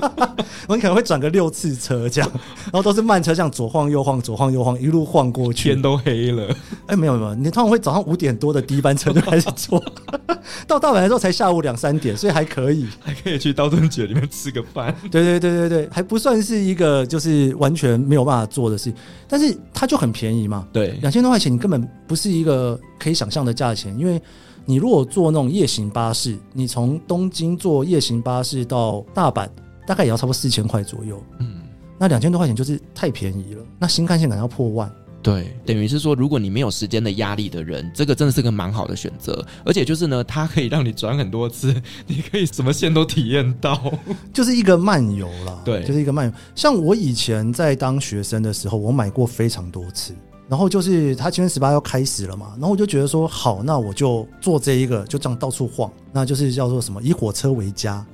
我可能会转个六次车这样，然后都是慢车，这样左晃右晃，左晃右晃，一路晃过去。天都黑了，哎，没有没有，你通常会早上五点多的第一班车就开始坐，到大阪的时候才下午两三点，所以还可以，还可以去刀顿崛里面吃个饭。对对对对对，还不算是一个就是完全没有办法做的事，但是它就很便宜嘛。对，两千多块钱，你根本不是一个可以想象的价钱，因为。你如果坐那种夜行巴士，你从东京坐夜行巴士到大阪，大概也要差不多四千块左右。嗯，那两千多块钱就是太便宜了。那新干线可能要破万。对，等于是说，如果你没有时间的压力的人，这个真的是个蛮好的选择。而且就是呢，它可以让你转很多次，你可以什么线都体验到，就是一个漫游啦。对，就是一个漫游。像我以前在当学生的时候，我买过非常多次。然后就是他青春十八要开始了嘛，然后我就觉得说好，那我就做这一个，就这样到处晃，那就是叫做什么以火车为家，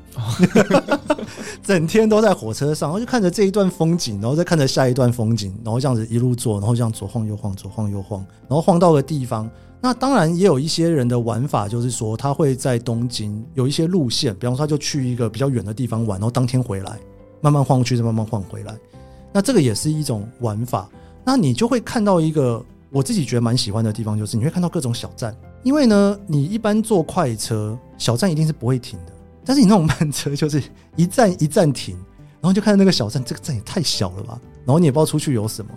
整天都在火车上，然后就看着这一段风景，然后再看着下一段风景，然后这样子一路坐，然后这样左晃右晃，左晃右晃，然后晃到个地方。那当然也有一些人的玩法，就是说他会在东京有一些路线，比方说他就去一个比较远的地方玩，然后当天回来，慢慢晃过去，再慢慢晃回来。那这个也是一种玩法。那你就会看到一个我自己觉得蛮喜欢的地方，就是你会看到各种小站。因为呢，你一般坐快车，小站一定是不会停的。但是你那种慢车，就是一站一站停，然后就看到那个小站，这个站也太小了吧？然后你也不知道出去有什么。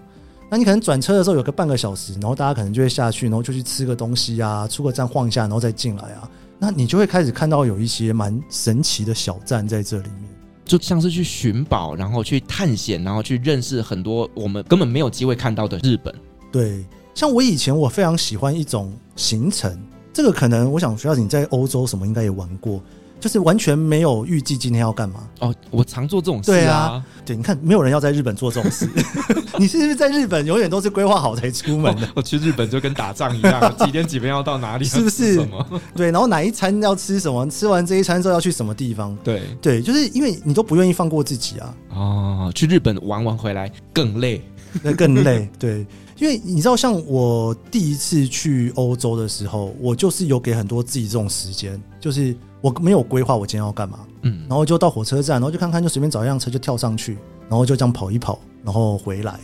那你可能转车的时候有个半个小时，然后大家可能就会下去，然后就去吃个东西啊，出个站晃一下，然后再进来啊。那你就会开始看到有一些蛮神奇的小站在这里面。就像是去寻宝，然后去探险，然后去认识很多我们根本没有机会看到的日本。对，像我以前我非常喜欢一种行程，这个可能我想徐小姐你在欧洲什么应该也玩过。就是完全没有预计今天要干嘛哦，我常做这种事啊。对啊，对，你看没有人要在日本做这种事，你是不是在日本永远都是规划好才出门的？我去日本就跟打仗一样，几点几分要到哪里，是不是？对，然后哪一餐要吃什么？吃完这一餐之后要去什么地方？对对，就是因为你都不愿意放过自己啊。哦，去日本玩完回来更累，那更累。对，因为你知道，像我第一次去欧洲的时候，我就是有给很多自己这种时间，就是。我没有规划我今天要干嘛，嗯，然后就到火车站，然后就看看，就随便找一辆车就跳上去，然后就这样跑一跑，然后回来。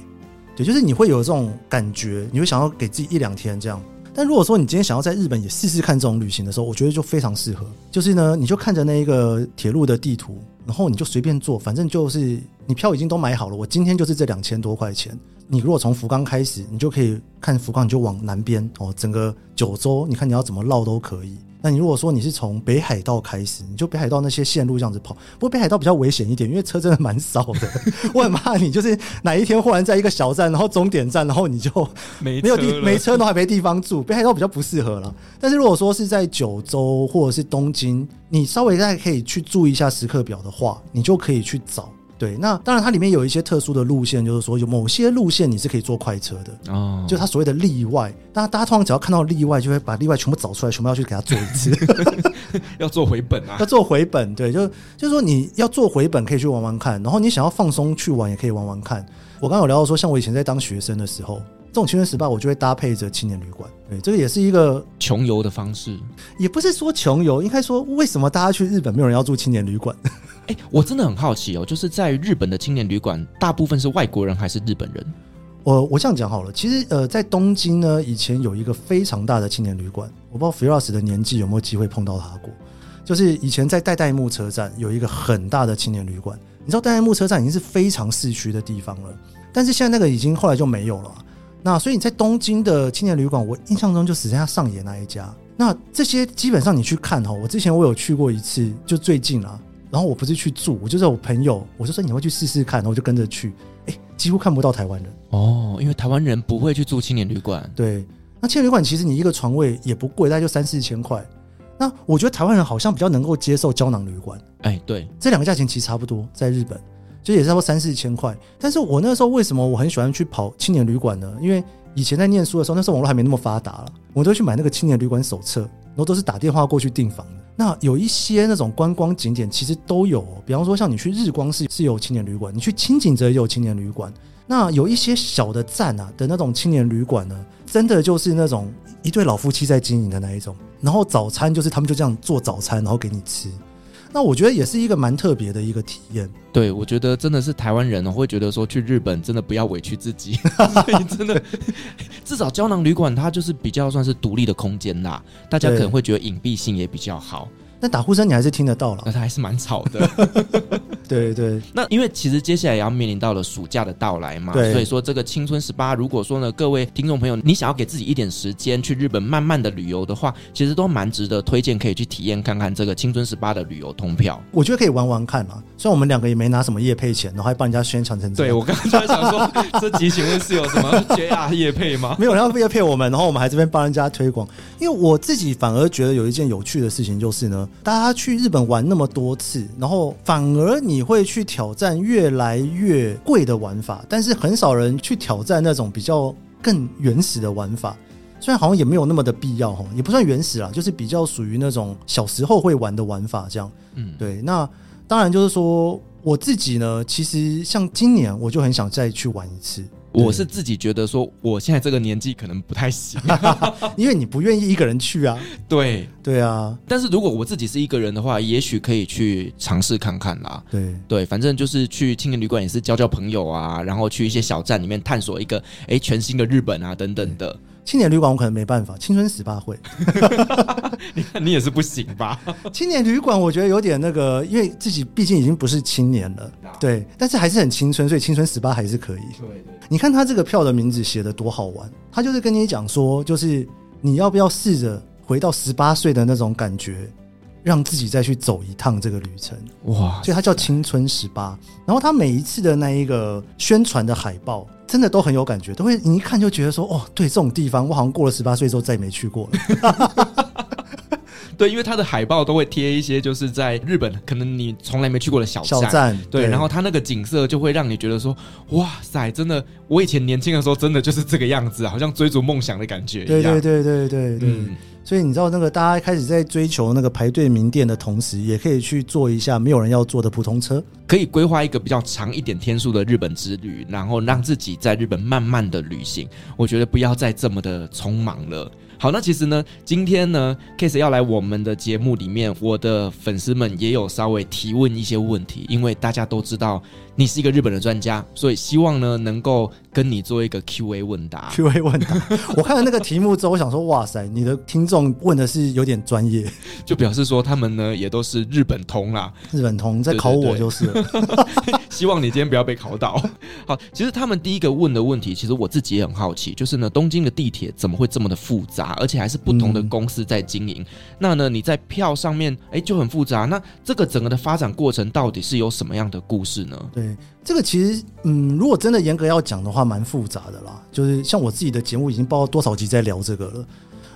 对，就是你会有这种感觉，你会想要给自己一两天这样。但如果说你今天想要在日本也试试看这种旅行的时候，我觉得就非常适合。就是呢，你就看着那一个铁路的地图，然后你就随便坐，反正就是你票已经都买好了。我今天就是这两千多块钱。你如果从福冈开始，你就可以看福冈，你就往南边哦，整个九州，你看你要怎么绕都可以。那你如果说你是从北海道开始，你就北海道那些线路这样子跑。不过北海道比较危险一点，因为车真的蛮少的。我很怕你就是哪一天忽然在一个小站，然后终点站，然后你就没有地没车，都还没地方住。北海道比较不适合了。但是如果说是在九州或者是东京，你稍微再可以去注意一下时刻表的话，你就可以去找。对，那当然它里面有一些特殊的路线，就是说有某些路线你是可以坐快车的哦，就它所谓的例外。大家大家通常只要看到例外，就会把例外全部找出来，全部要去给他做一次，要做回本啊，要做回本。对，就就是说你要做回本，可以去玩玩看，然后你想要放松去玩，也可以玩玩看。我刚刚有聊到说，像我以前在当学生的时候，这种青春十八我就会搭配着青年旅馆。对，这个也是一个穷游的方式，也不是说穷游，应该说为什么大家去日本没有人要住青年旅馆？哎，我真的很好奇哦，就是在日本的青年旅馆，大部分是外国人还是日本人？我我这样讲好了，其实呃，在东京呢，以前有一个非常大的青年旅馆，我不知道 Firas 的年纪有没有机会碰到他过。就是以前在代代木车站有一个很大的青年旅馆，你知道代代木车站已经是非常市区的地方了，但是现在那个已经后来就没有了。那所以你在东京的青年旅馆，我印象中就只剩下上野那一家。那这些基本上你去看哈，我之前我有去过一次，就最近啊。然后我不是去住，我就在我朋友，我就说你会去试试看，然后我就跟着去，哎，几乎看不到台湾人哦，因为台湾人不会去住青年旅馆。对，那青年旅馆其实你一个床位也不贵，大概就三四千块。那我觉得台湾人好像比较能够接受胶囊旅馆。哎，对，这两个价钱其实差不多，在日本就也是差不多三四千块。但是我那时候为什么我很喜欢去跑青年旅馆呢？因为以前在念书的时候，那时候网络还没那么发达了，我都去买那个青年旅馆手册，然后都是打电话过去订房的。那有一些那种观光景点其实都有，比方说像你去日光市是有青年旅馆，你去轻井泽也有青年旅馆。那有一些小的站啊的那种青年旅馆呢，真的就是那种一对老夫妻在经营的那一种。然后早餐就是他们就这样做早餐，然后给你吃。那我觉得也是一个蛮特别的一个体验。对，我觉得真的是台湾人会觉得说去日本真的不要委屈自己，所以真的至少胶囊旅馆它就是比较算是独立的空间啦，大家可能会觉得隐蔽性也比较好。那打呼声你还是听得到了，那它还是蛮吵的。对对，那因为其实接下来也要面临到了暑假的到来嘛，所以说这个青春十八，如果说呢，各位听众朋友，你想要给自己一点时间去日本慢慢的旅游的话，其实都蛮值得推荐，可以去体验看看这个青春十八的旅游通票。我觉得可以玩玩看嘛，虽然我们两个也没拿什么业配钱，然后还帮人家宣传成这样。对，我刚刚就在想说，这集请问是有什么 JR 业配吗？没有人要业配我们，然后我们还这边帮人家推广。因为我自己反而觉得有一件有趣的事情就是呢，大家去日本。玩那么多次，然后反而你会去挑战越来越贵的玩法，但是很少人去挑战那种比较更原始的玩法。虽然好像也没有那么的必要哈，也不算原始啦，就是比较属于那种小时候会玩的玩法这样。嗯，对。那当然就是说我自己呢，其实像今年我就很想再去玩一次。我是自己觉得说，我现在这个年纪可能不太行，因为你不愿意一个人去啊。对对啊，但是如果我自己是一个人的话，也许可以去尝试看看啦。对对，反正就是去青年旅馆也是交交朋友啊，然后去一些小站里面探索一个哎全新的日本啊等等的。青年旅馆我可能没办法，青春十八会。你看你也是不行吧？青年旅馆我觉得有点那个，因为自己毕竟已经不是青年了，对，但是还是很青春，所以青春十八还是可以。对对，你看他这个票的名字写的多好玩，他就是跟你讲说，就是你要不要试着回到十八岁的那种感觉，让自己再去走一趟这个旅程。哇，所以他叫青春十八，然后他每一次的那一个宣传的海报。真的都很有感觉，都会你一看就觉得说，哦，对，这种地方我好像过了十八岁之后再也没去过了。对，因为它的海报都会贴一些，就是在日本可能你从来没去过的小站，小站对，对，然后它那个景色就会让你觉得说，哇塞，真的，我以前年轻的时候真的就是这个样子，好像追逐梦想的感觉一样。对对对对对对。嗯所以你知道那个大家开始在追求那个排队名店的同时，也可以去坐一下没有人要坐的普通车，可以规划一个比较长一点天数的日本之旅，然后让自己在日本慢慢的旅行。我觉得不要再这么的匆忙了。好，那其实呢，今天呢，Case 要来我们的节目里面，我的粉丝们也有稍微提问一些问题，因为大家都知道。你是一个日本的专家，所以希望呢能够跟你做一个 Q&A 问答。Q&A 问答，我看了那个题目之后，我想说，哇塞，你的听众问的是有点专业，就表示说他们呢也都是日本通啦。日本通在考我就是了。希望你今天不要被考倒。好，其实他们第一个问的问题，其实我自己也很好奇，就是呢东京的地铁怎么会这么的复杂，而且还是不同的公司在经营？嗯、那呢你在票上面哎就很复杂，那这个整个的发展过程到底是有什么样的故事呢？对，这个其实，嗯，如果真的严格要讲的话，蛮复杂的啦。就是像我自己的节目已经不知道多少集在聊这个了。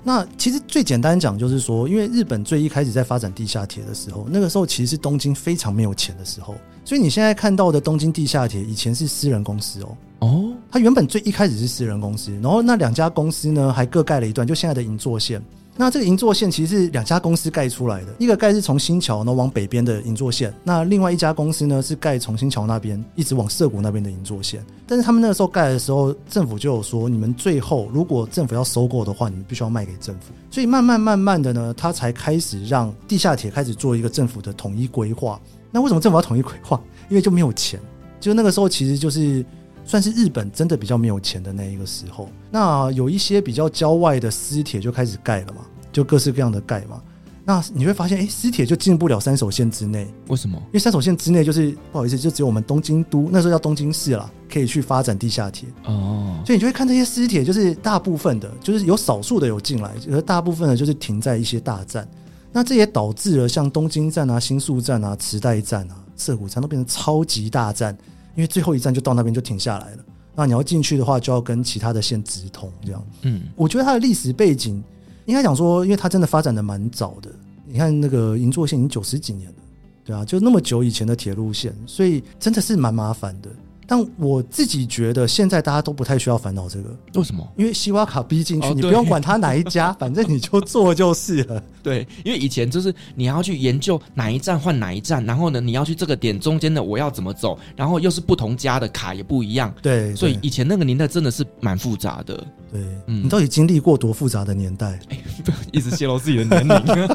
那其实最简单讲，就是说，因为日本最一开始在发展地下铁的时候，那个时候其实是东京非常没有钱的时候，所以你现在看到的东京地下铁以前是私人公司哦。哦，它原本最一开始是私人公司，然后那两家公司呢还各盖了一段，就现在的银座线。那这个银座线其实是两家公司盖出来的，一个盖是从新桥呢往北边的银座线，那另外一家公司呢是盖从新桥那边一直往涩谷那边的银座线。但是他们那个时候盖的时候，政府就有说，你们最后如果政府要收购的话，你们必须要卖给政府。所以慢慢慢慢的呢，他才开始让地下铁开始做一个政府的统一规划。那为什么政府要统一规划？因为就没有钱，就那个时候其实就是算是日本真的比较没有钱的那一个时候。那有一些比较郊外的私铁就开始盖了嘛。就各式各样的盖嘛，那你会发现，哎，私铁就进不了三手线之内。为什么？因为三手线之内就是不好意思，就只有我们东京都那时候叫东京市了，可以去发展地下铁。哦，所以你就会看这些私铁，就是大部分的，就是有少数的有进来，而大部分的就是停在一些大站。那这也导致了像东京站啊、新宿站啊、池袋站啊、涩谷站都变成超级大站，因为最后一站就到那边就停下来了。那你要进去的话，就要跟其他的线直通，这样。嗯，我觉得它的历史背景。应该讲说，因为它真的发展的蛮早的。你看那个银座线已经九十几年了，对啊，就那么久以前的铁路线，所以真的是蛮麻烦的。但我自己觉得现在大家都不太需要烦恼这个。为什么？因为西瓜卡逼进去，哦、你不用管他哪一家，反正你就做就是了。对，因为以前就是你要去研究哪一站换哪一站，然后呢，你要去这个点中间的我要怎么走，然后又是不同家的卡也不一样。对，所以以前那个年代真的是蛮复杂的。对，嗯，你到底经历过多复杂的年代？哎，不要一直泄露自己的年龄。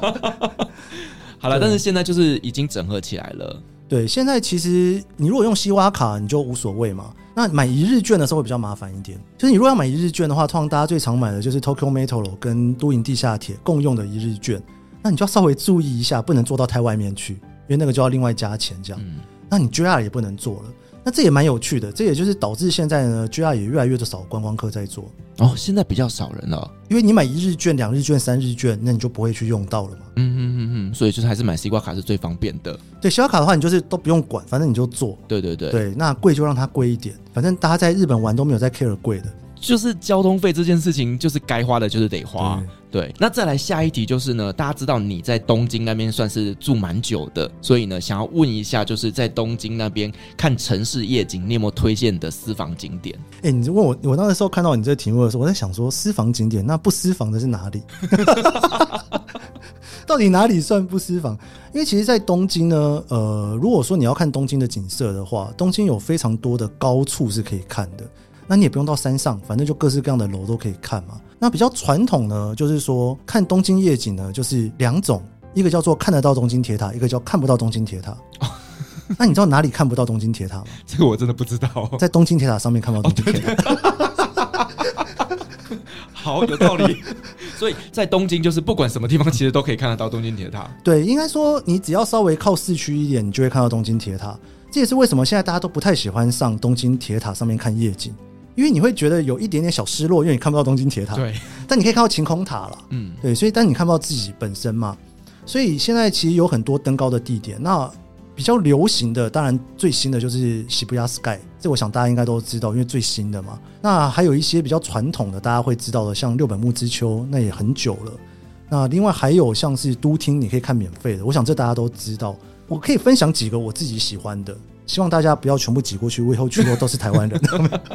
好了，但是现在就是已经整合起来了。对，现在其实你如果用西瓜卡，你就无所谓嘛。那买一日券的时候会比较麻烦一点。就是你如果要买一日券的话，通常大家最常买的就是 Tokyo Metro 跟都营地下铁共用的一日券。那你就要稍微注意一下，不能坐到太外面去，因为那个就要另外加钱这样。嗯、那你 JR 也不能坐了。那这也蛮有趣的，这也就是导致现在呢，JR 也越来越的少观光客在做哦。现在比较少人了，因为你买一日券、两日券、三日券，那你就不会去用到了嘛。嗯嗯嗯嗯，所以就是还是买西瓜卡是最方便的。对，西瓜卡的话，你就是都不用管，反正你就做。对对对对，那贵就让它贵一点，反正大家在日本玩都没有在 care 贵的。就是交通费这件事情，就是该花的，就是得花。对，那再来下一题就是呢，大家知道你在东京那边算是住蛮久的，所以呢，想要问一下，就是在东京那边看城市夜景，你有没有推荐的私房景点？哎、欸，你问我，我那时候看到你这个题目的时候，我在想说，私房景点，那不私房的是哪里？到底哪里算不私房？因为其实，在东京呢，呃，如果说你要看东京的景色的话，东京有非常多的高处是可以看的。那你也不用到山上，反正就各式各样的楼都可以看嘛。那比较传统呢，就是说看东京夜景呢，就是两种，一个叫做看得到东京铁塔，一个叫看不到东京铁塔。哦、那你知道哪里看不到东京铁塔吗？这个我真的不知道。在东京铁塔上面看不到东京铁塔。哦、好，有道理。所以在东京，就是不管什么地方，其实都可以看得到东京铁塔。对，应该说你只要稍微靠市区一点，你就会看到东京铁塔。这也是为什么现在大家都不太喜欢上东京铁塔上面看夜景。因为你会觉得有一点点小失落，因为你看不到东京铁塔。对，但你可以看到晴空塔了。嗯，对，所以但你看不到自己本身嘛。所以现在其实有很多登高的地点。那比较流行的，当然最新的就是喜布亚 Sky，这我想大家应该都知道，因为最新的嘛。那还有一些比较传统的，大家会知道的，像六本木之丘，那也很久了。那另外还有像是都厅，你可以看免费的。我想这大家都知道。我可以分享几个我自己喜欢的。希望大家不要全部挤过去，我以后去过都是台湾人。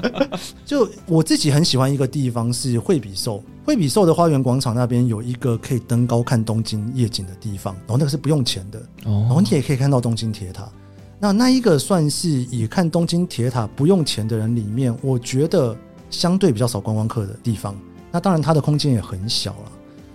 就我自己很喜欢一个地方是惠比寿，惠比寿的花园广场那边有一个可以登高看东京夜景的地方，然后那个是不用钱的，然后你也可以看到东京铁塔。那那一个算是以看东京铁塔不用钱的人里面，我觉得相对比较少观光客的地方。那当然它的空间也很小了，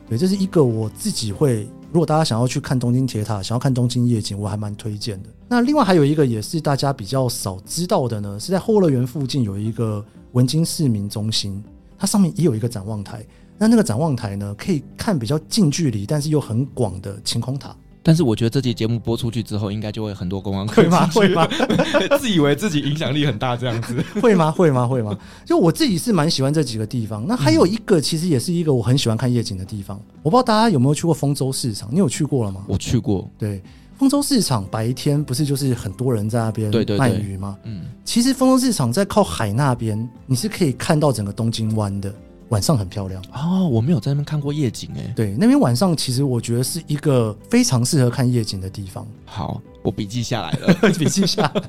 对，这是一个我自己会。如果大家想要去看东京铁塔，想要看东京夜景，我还蛮推荐的。那另外还有一个也是大家比较少知道的呢，是在后乐园附近有一个文津市民中心，它上面也有一个展望台。那那个展望台呢，可以看比较近距离，但是又很广的晴空塔。但是我觉得这期节目播出去之后，应该就会很多观光客会吗？会吗？自以为自己影响力很大这样子，会吗？会吗？会吗？就我自己是蛮喜欢这几个地方。那还有一个，其实也是一个我很喜欢看夜景的地方。我不知道大家有没有去过丰州市场？你有去过了吗？我去过。对，丰州市场白天不是就是很多人在那边卖鱼吗？嗯，其实丰州市场在靠海那边，你是可以看到整个东京湾的。晚上很漂亮哦，我没有在那边看过夜景哎。对，那边晚上其实我觉得是一个非常适合看夜景的地方。好，我笔记下来了，笔记下来。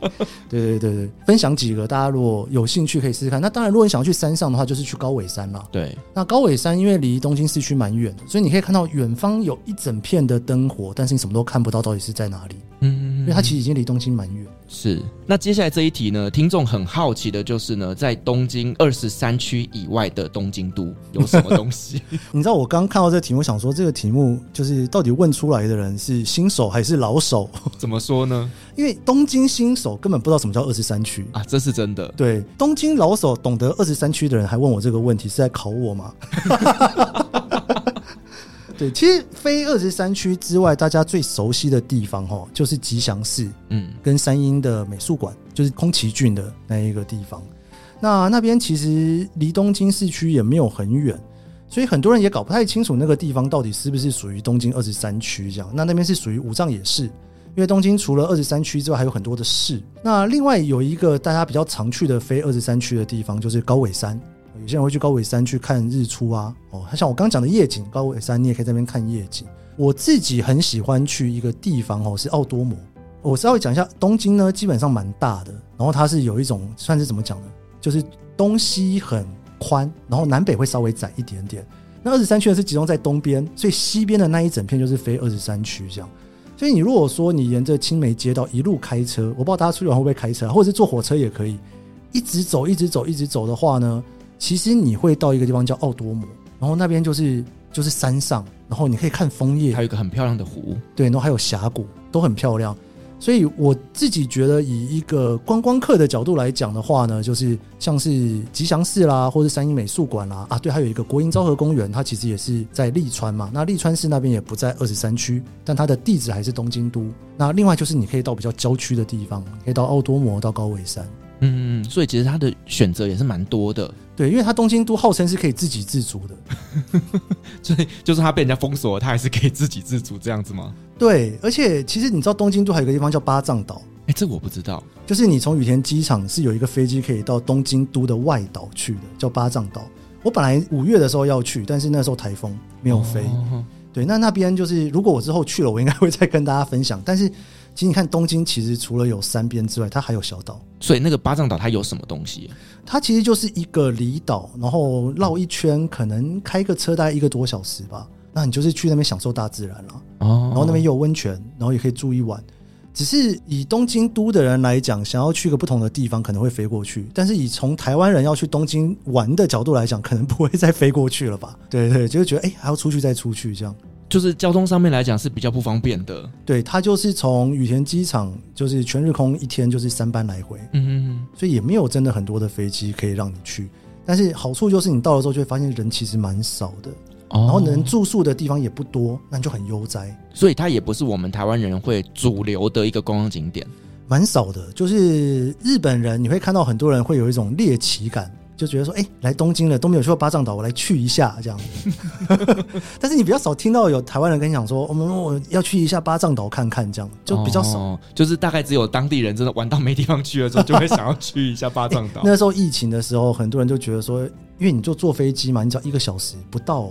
对对对对，分享几个，大家如果有兴趣可以试试看。那当然，如果你想要去山上的话，就是去高尾山了。对，那高尾山因为离东京市区蛮远的，所以你可以看到远方有一整片的灯火，但是你什么都看不到，到底是在哪里？嗯，因为它其实已经离东京蛮远。是，那接下来这一题呢？听众很好奇的就是呢，在东京二十三区以外的东京都有什么东西？你知道我刚看到这个题目，想说这个题目就是到底问出来的人是新手还是老手？怎么说呢？因为东京新手根本不知道什么叫二十三区啊，这是真的。对，东京老手懂得二十三区的人还问我这个问题，是在考我吗？对，其实非二十三区之外，大家最熟悉的地方哈，就是吉祥寺，嗯，跟三鹰的美术馆，就是宫崎骏的那一个地方。那那边其实离东京市区也没有很远，所以很多人也搞不太清楚那个地方到底是不是属于东京二十三区这样。那那边是属于五藏野市，因为东京除了二十三区之外，还有很多的市。那另外有一个大家比较常去的非二十三区的地方，就是高尾山。有些人会去高尾山去看日出啊，哦，像我刚讲的夜景，高尾山你也可以在那边看夜景。我自己很喜欢去一个地方哦，是奥多摩。我稍微讲一下，东京呢基本上蛮大的，然后它是有一种算是怎么讲呢？就是东西很宽，然后南北会稍微窄一点点。那二十三区呢是集中在东边，所以西边的那一整片就是非二十三区这样。所以你如果说你沿着青梅街道一路开车，我不知道大家出去玩会不会开车，或者是坐火车也可以，一直走一直走一直走的话呢，其实你会到一个地方叫奥多摩，然后那边就是就是山上，然后你可以看枫叶，还有一个很漂亮的湖，对，然后还有峡谷，都很漂亮。所以我自己觉得，以一个观光客的角度来讲的话呢，就是像是吉祥寺啦，或是三鹰美术馆啦，啊，对，还有一个国营昭和公园，它其实也是在利川嘛。那利川市那边也不在二十三区，但它的地址还是东京都。那另外就是你可以到比较郊区的地方，可以到奥多摩，到高尾山。嗯，所以其实它的选择也是蛮多的。对，因为它东京都号称是可以自给自足的，所以就是他被人家封锁了，它还是可以自给自足这样子吗？对，而且其实你知道东京都还有一个地方叫八丈岛，哎，这我不知道。就是你从羽田机场是有一个飞机可以到东京都的外岛去的，叫八丈岛。我本来五月的时候要去，但是那时候台风没有飞。哦、对，那那边就是如果我之后去了，我应该会再跟大家分享。但是。其实你看，东京其实除了有山边之外，它还有小岛。所以那个巴掌岛它有什么东西？它其实就是一个离岛，然后绕一圈，可能开个车大概一个多小时吧。那你就是去那边享受大自然了。哦。然后那边有温泉，然后也可以住一晚。只是以东京都的人来讲，想要去个不同的地方，可能会飞过去。但是以从台湾人要去东京玩的角度来讲，可能不会再飞过去了吧？对对，就是觉得哎，还要出去再出去这样。就是交通上面来讲是比较不方便的。对，它就是从羽田机场，就是全日空一天就是三班来回，嗯哼哼，所以也没有真的很多的飞机可以让你去。但是好处就是你到了之后就会发现人其实蛮少的，哦，然后能住宿的地方也不多，那你就很悠哉。所以它也不是我们台湾人会主流的一个观光景点，蛮少的。就是日本人你会看到很多人会有一种猎奇感。就觉得说，哎、欸，来东京了都没有去过八丈岛，我来去一下这样子。但是你比较少听到有台湾人跟你讲说，我们我要去一下八丈岛看看，这样就比较少、哦。就是大概只有当地人真的玩到没地方去的时候，就会想要去一下八丈岛、欸。那时候疫情的时候，很多人就觉得说，因为你就坐飞机嘛，你只要一个小时不到，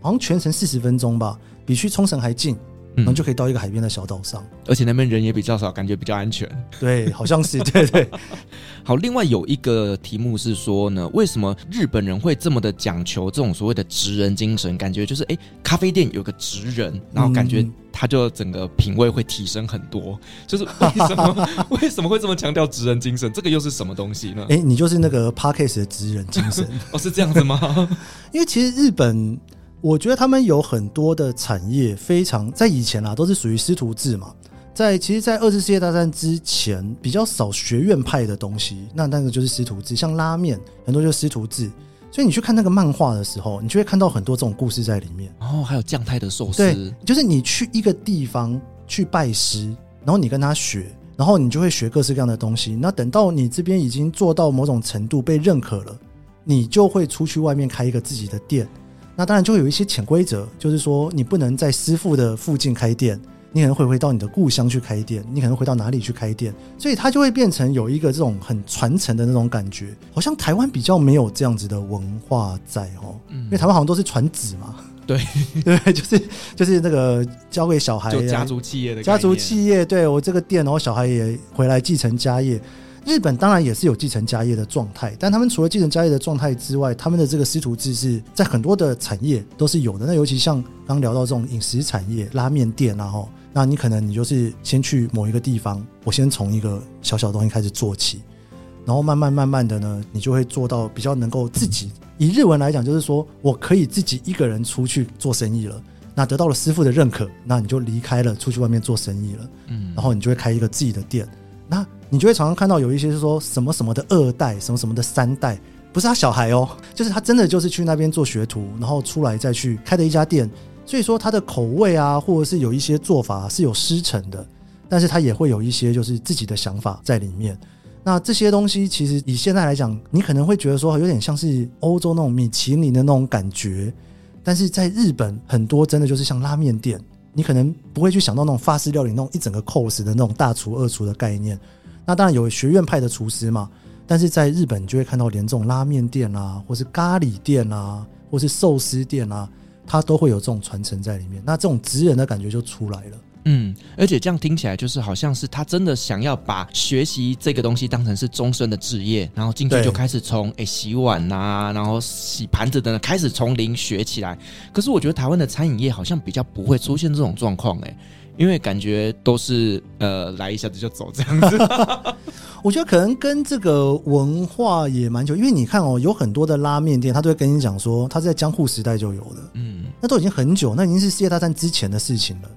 好像全程四十分钟吧，比去冲绳还近。然后就可以到一个海边的小岛上，而且那边人也比较少，感觉比较安全。对，好像是 对对。好，另外有一个题目是说呢，为什么日本人会这么的讲求这种所谓的职人精神？感觉就是，哎，咖啡店有个职人，然后感觉他就整个品味会提升很多。就是为什么为什么会这么强调职人精神？这个又是什么东西呢？哎，你就是那个 Podcast 的职人精神 哦，是这样子吗？因为其实日本。我觉得他们有很多的产业，非常在以前啊，都是属于师徒制嘛。在其实，在二次世界大战之前，比较少学院派的东西，那那个就是师徒制，像拉面很多就是师徒制。所以你去看那个漫画的时候，你就会看到很多这种故事在里面。哦，还有将太的寿司，对，就是你去一个地方去拜师，然后你跟他学，然后你就会学各式各样的东西。那等到你这边已经做到某种程度被认可了，你就会出去外面开一个自己的店。那当然就会有一些潜规则，就是说你不能在师傅的附近开店，你可能会回到你的故乡去开店，你可能回到哪里去开店，所以它就会变成有一个这种很传承的那种感觉，好像台湾比较没有这样子的文化在哦，嗯，因为台湾好像都是传子嘛，对。对，就是就是那个交给小孩，就家族企业的家族企业，对我这个店，然后小孩也回来继承家业。日本当然也是有继承家业的状态，但他们除了继承家业的状态之外，他们的这个师徒制是在很多的产业都是有的。那尤其像刚聊到这种饮食产业，拉面店啊，哈，那你可能你就是先去某一个地方，我先从一个小小东西开始做起，然后慢慢慢慢的呢，你就会做到比较能够自己。以日文来讲，就是说我可以自己一个人出去做生意了。那得到了师傅的认可，那你就离开了，出去外面做生意了。嗯，然后你就会开一个自己的店。那你就会常常看到有一些是说什么什么的二代，什么什么的三代，不是他小孩哦，就是他真的就是去那边做学徒，然后出来再去开的一家店。所以说他的口味啊，或者是有一些做法是有师承的，但是他也会有一些就是自己的想法在里面。那这些东西其实以现在来讲，你可能会觉得说有点像是欧洲那种米其林的那种感觉，但是在日本很多真的就是像拉面店，你可能不会去想到那种法式料理那种一整个 course 的那种大厨二厨的概念。那当然有学院派的厨师嘛，但是在日本就会看到连这种拉面店啊，或是咖喱店啊，或是寿司店啊，它都会有这种传承在里面。那这种职人的感觉就出来了。嗯，而且这样听起来就是好像是他真的想要把学习这个东西当成是终身的职业，然后进去就开始从诶洗碗呐、啊，然后洗盘子等等开始从零学起来。可是我觉得台湾的餐饮业好像比较不会出现这种状况诶，因为感觉都是呃来一下子就走这样子。我觉得可能跟这个文化也蛮久，因为你看哦，有很多的拉面店，他都会跟你讲说他是在江户时代就有的，嗯，那都已经很久，那已经是世界大战之前的事情了。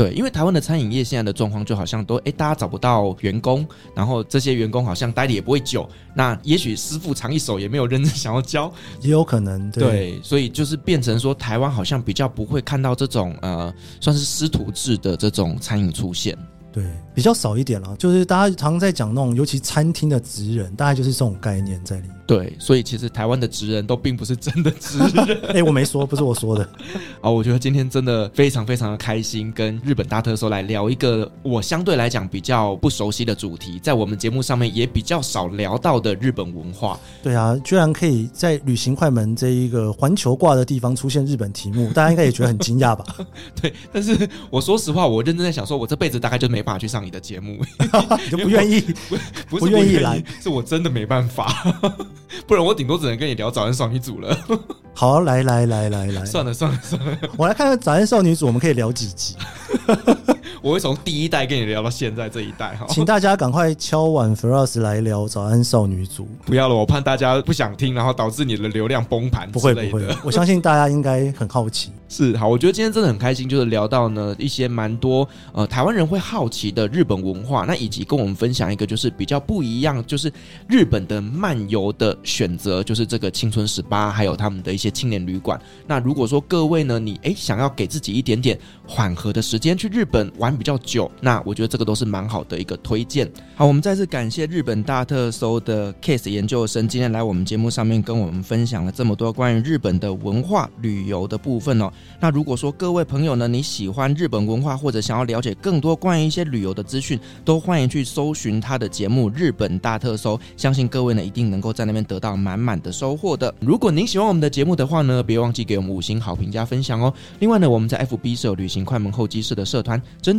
对，因为台湾的餐饮业现在的状况就好像都哎，大家找不到员工，然后这些员工好像待的也不会久，那也许师傅长一手也没有认真 想要教，也有可能对，对，所以就是变成说台湾好像比较不会看到这种呃，算是师徒制的这种餐饮出现。对，比较少一点了，就是大家常常在讲那种，尤其餐厅的职人，大概就是这种概念在里面。对，所以其实台湾的职人都并不是真的职人。哎、欸，我没说，不是我说的。啊，我觉得今天真的非常非常的开心，跟日本大特搜来聊一个我相对来讲比较不熟悉的主题，在我们节目上面也比较少聊到的日本文化。对啊，居然可以在旅行快门这一个环球挂的地方出现日本题目，大家应该也觉得很惊讶吧？对，但是我说实话，我认真在想，说我这辈子大概就没办法去上你的节目，你就不愿意，不是不愿意来，是我真的没办法，不然我顶多。只能跟你聊早安少女组了。好，来来来来来，算了算了算了，我来看看早安少女组，我们可以聊几集。我会从第一代跟你聊到现在这一代哈，请大家赶快敲碗 Firas 来聊早安少女组。不要了，我怕大家不想听，然后导致你的流量崩盘。不会不会，我相信大家应该很好奇。是好，我觉得今天真的很开心，就是聊到呢一些蛮多呃台湾人会好奇的日本文化，那以及跟我们分享一个就是比较不一样，就是日本的漫游的选择，就是这个青春十八，还有他们的一些青年旅馆。那如果说各位呢，你诶想要给自己一点点缓和的时间去日本玩比较久，那我觉得这个都是蛮好的一个推荐。好，我们再次感谢日本大特搜的 Case 研究生今天来我们节目上面跟我们分享了这么多关于日本的文化旅游的部分哦。那如果说各位朋友呢，你喜欢日本文化或者想要了解更多关于一些旅游的资讯，都欢迎去搜寻他的节目《日本大特搜》，相信各位呢一定能够在那边得到满满的收获的。如果您喜欢我们的节目的话呢，别忘记给我们五星好评加分享哦。另外呢，我们在 FB 设有旅行快门候机室的社团，针